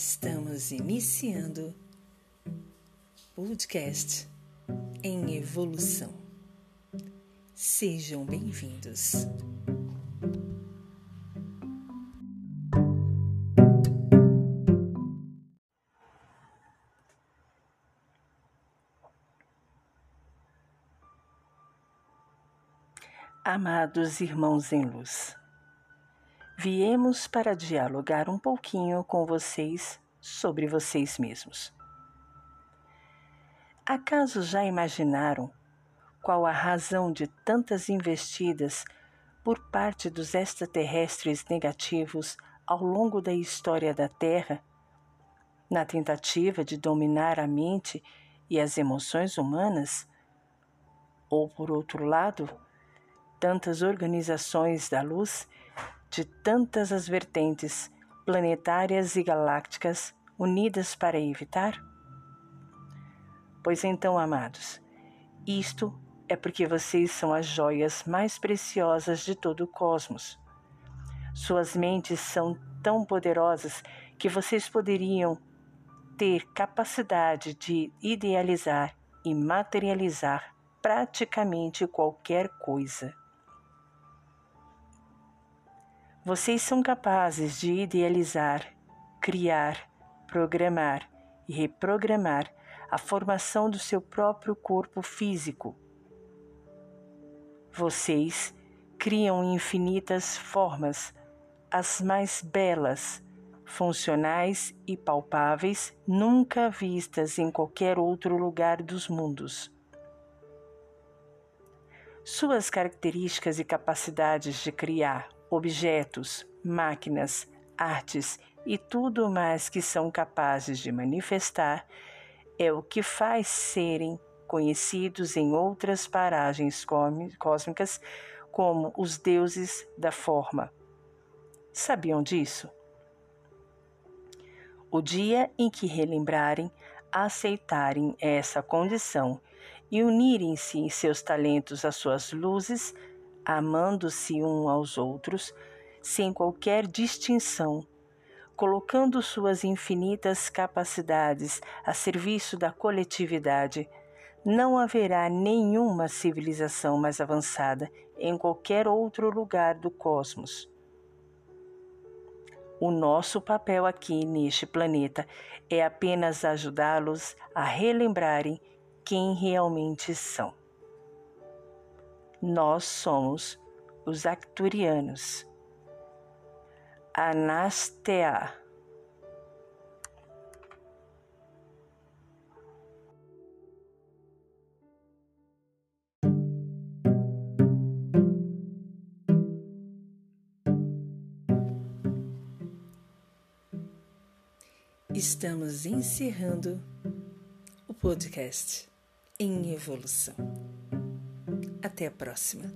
Estamos iniciando podcast em evolução. Sejam bem-vindos. Amados irmãos em luz, viemos para dialogar um pouquinho com vocês sobre vocês mesmos. Acaso já imaginaram qual a razão de tantas investidas por parte dos extraterrestres negativos ao longo da história da Terra, na tentativa de dominar a mente e as emoções humanas? Ou, por outro lado, tantas organizações da luz de tantas as vertentes planetárias e galácticas unidas para evitar? Pois então, amados, isto é porque vocês são as joias mais preciosas de todo o cosmos. Suas mentes são tão poderosas que vocês poderiam ter capacidade de idealizar e materializar praticamente qualquer coisa. Vocês são capazes de idealizar, criar, programar e reprogramar a formação do seu próprio corpo físico. Vocês criam infinitas formas, as mais belas, funcionais e palpáveis, nunca vistas em qualquer outro lugar dos mundos. Suas características e capacidades de criar objetos, máquinas, artes e tudo mais que são capazes de manifestar é o que faz serem conhecidos em outras paragens cósmicas como os deuses da forma. Sabiam disso? O dia em que relembrarem, aceitarem essa condição e unirem-se seus talentos às suas luzes, amando-se um aos outros, sem qualquer distinção, colocando suas infinitas capacidades a serviço da coletividade, não haverá nenhuma civilização mais avançada em qualquer outro lugar do cosmos. O nosso papel aqui neste planeta é apenas ajudá-los a relembrarem quem realmente são. Nós somos os Acturianos. Anastea. Estamos encerrando o podcast em evolução. Até a próxima.